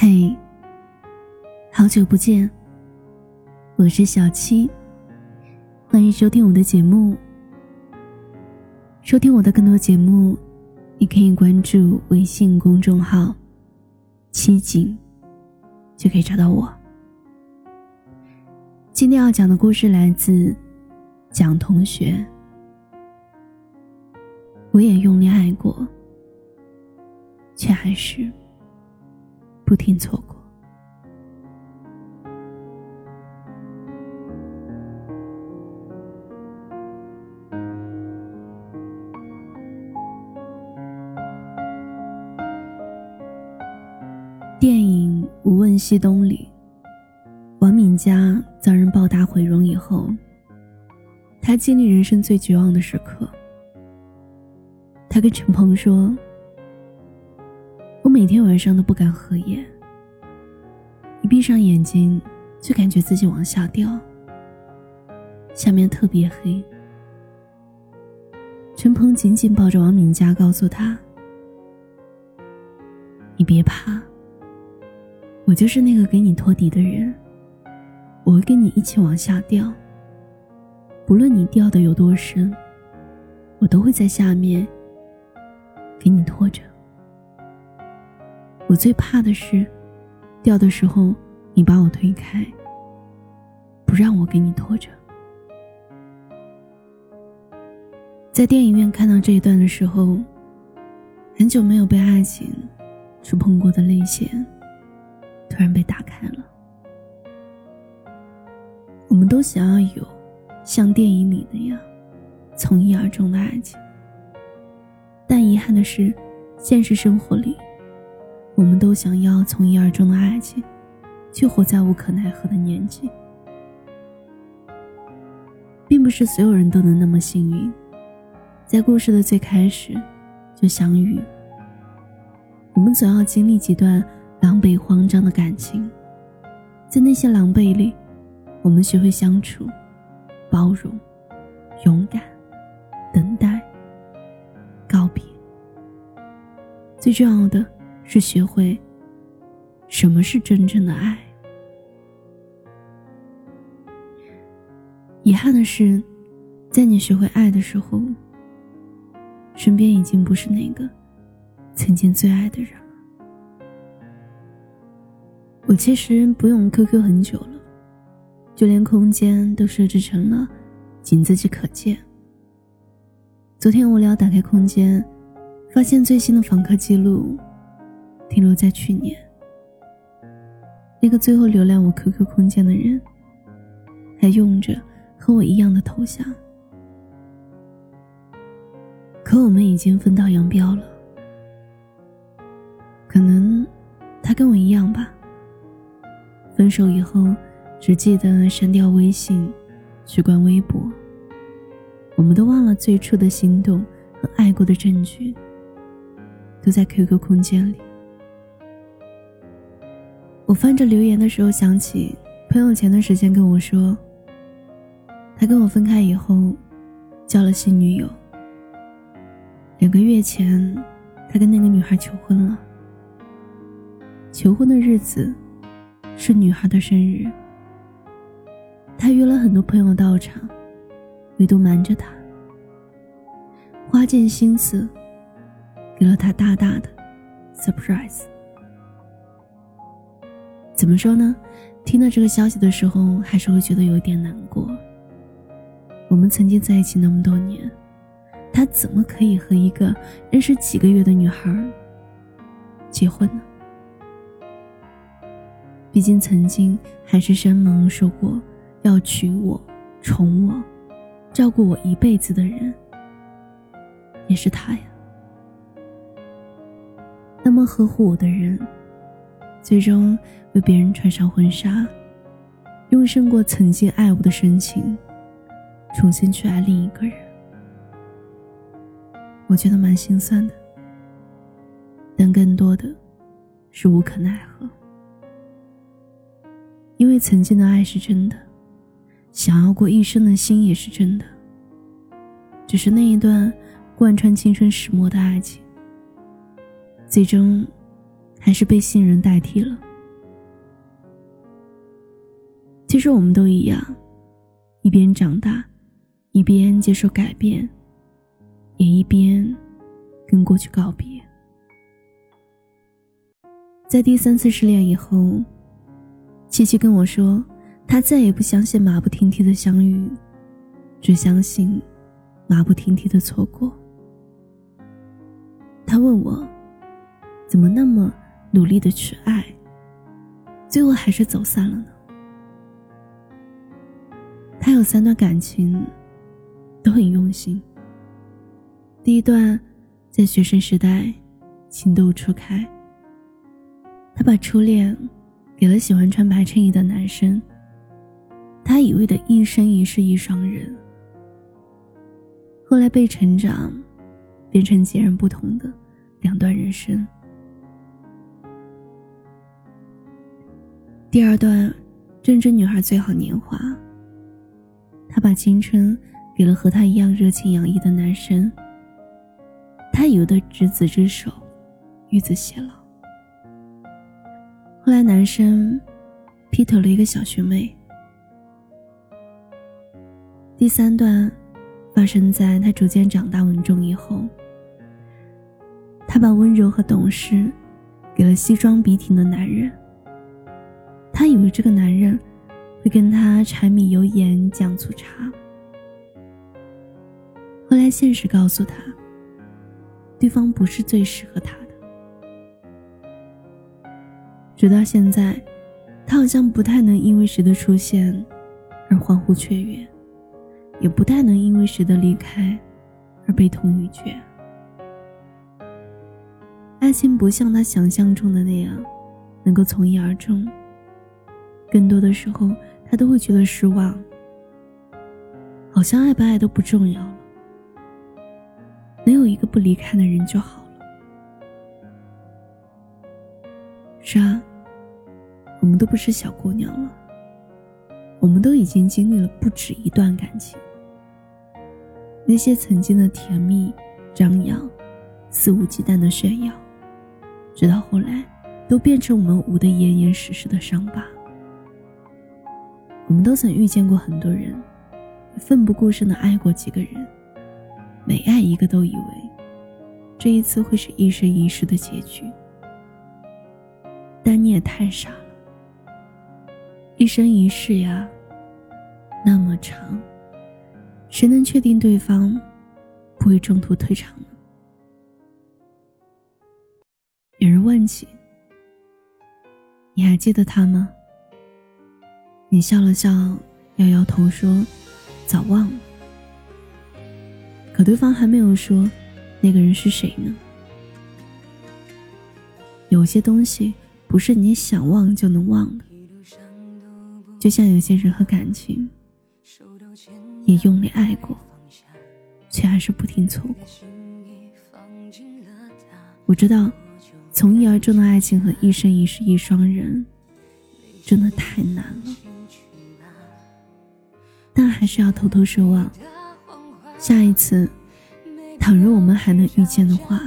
嘿，好久不见，我是小七，欢迎收听我的节目。收听我的更多节目，你可以关注微信公众号“七景”，就可以找到我。今天要讲的故事来自蒋同学。我也用力爱过，却还是。不停错过。电影《无问西东》里，王敏佳遭人暴打毁容以后，他经历人生最绝望的时刻。他跟陈鹏说。每天晚上都不敢合眼，一闭上眼睛就感觉自己往下掉，下面特别黑。陈鹏紧紧抱着王敏佳，告诉他：“你别怕，我就是那个给你托底的人，我会跟你一起往下掉。不论你掉的有多深，我都会在下面给你拖着。”我最怕的是，掉的时候你把我推开，不让我给你拖着。在电影院看到这一段的时候，很久没有被爱情触碰过的泪腺，突然被打开了。我们都想要有像电影里那样从一而终的爱情，但遗憾的是，现实生活里。我们都想要从一而终的爱情，却活在无可奈何的年纪。并不是所有人都能那么幸运，在故事的最开始就相遇。我们总要经历几段狼狈慌张的感情，在那些狼狈里，我们学会相处、包容、勇敢、等待、告别。最重要的。是学会什么是真正的爱。遗憾的是，在你学会爱的时候，身边已经不是那个曾经最爱的人了。我其实不用 QQ 很久了，就连空间都设置成了仅自己可见。昨天无聊打开空间，发现最新的访客记录。停留在去年，那个最后浏览我 QQ 空间的人，还用着和我一样的头像。可我们已经分道扬镳了。可能他跟我一样吧。分手以后，只记得删掉微信，取关微博。我们都忘了最初的心动和爱过的证据，都在 QQ 空间里。翻着留言的时候，想起朋友前段时间跟我说，他跟我分开以后，交了新女友。两个月前，他跟那个女孩求婚了。求婚的日子是女孩的生日，他约了很多朋友到场，唯独瞒着她，花尽心思，给了她大大的 surprise。怎么说呢？听到这个消息的时候，还是会觉得有点难过。我们曾经在一起那么多年，他怎么可以和一个认识几个月的女孩结婚呢？毕竟曾经海誓山盟说过要娶我、宠我、照顾我一辈子的人，也是他呀。那么呵护我的人。最终为别人穿上婚纱，用胜过曾经爱我的深情，重新去爱另一个人。我觉得蛮心酸的，但更多的是无可奈何。因为曾经的爱是真的，想要过一生的心也是真的。只是那一段贯穿青春始末的爱情，最终。还是被信任代替了。其实我们都一样，一边长大，一边接受改变，也一边跟过去告别。在第三次失恋以后，七七跟我说，她再也不相信马不停蹄的相遇，只相信马不停蹄的错过。她问我，怎么那么努力的去爱，最后还是走散了呢？他有三段感情，都很用心。第一段，在学生时代，情窦初开。他把初恋给了喜欢穿白衬衣的男生。他以为的一生一世一双人，后来被成长，变成截然不同的两段人生。第二段，正值女孩最好年华。他把青春给了和他一样热情洋溢的男生。他以为的执子之手，与子偕老。后来男生劈腿了一个小学妹。第三段发生在他逐渐长大稳重以后。他把温柔和懂事给了西装笔挺的男人。他以为这个男人。会跟他柴米油盐酱醋茶。后来现实告诉他，对方不是最适合他的。直到现在，他好像不太能因为谁的出现而欢呼雀跃，也不太能因为谁的离开而悲痛欲绝。爱情不像他想象中的那样，能够从一而终。更多的时候。他都会觉得失望，好像爱不爱都不重要了，能有一个不离开的人就好了。是啊，我们都不是小姑娘了，我们都已经经历了不止一段感情，那些曾经的甜蜜、张扬、肆无忌惮的炫耀，直到后来，都变成我们捂得严严实实的伤疤。我们都曾遇见过很多人，奋不顾身的爱过几个人，每爱一个都以为这一次会是一生一世的结局，但你也太傻了。一生一世呀，那么长，谁能确定对方不会中途退场呢？有人问起，你还记得他吗？你笑了笑，摇摇头说：“早忘了。”可对方还没有说那个人是谁呢。有些东西不是你想忘就能忘的，就像有些人和感情，也用力爱过，却还是不停错过。我知道，从一而终的爱情和一生一世一双人，真的太难了。但还是要偷偷奢望，下一次，倘若我们还能遇见的话，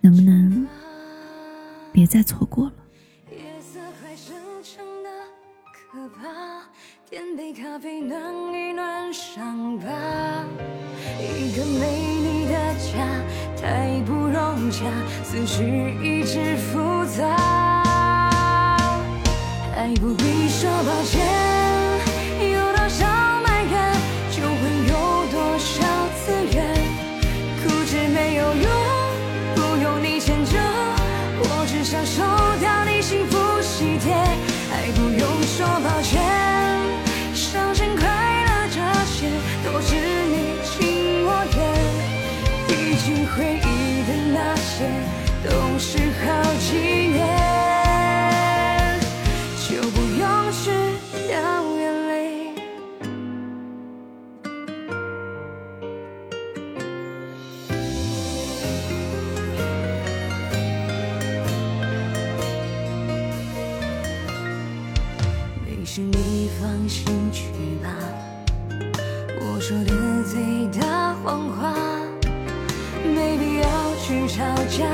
能不能别再错过了？点杯咖啡，暖一暖伤疤。一个美丽的家，太不容洽，思绪一直复杂，还不必说抱歉。放心去吧。我说的最大谎话。没必要去吵架，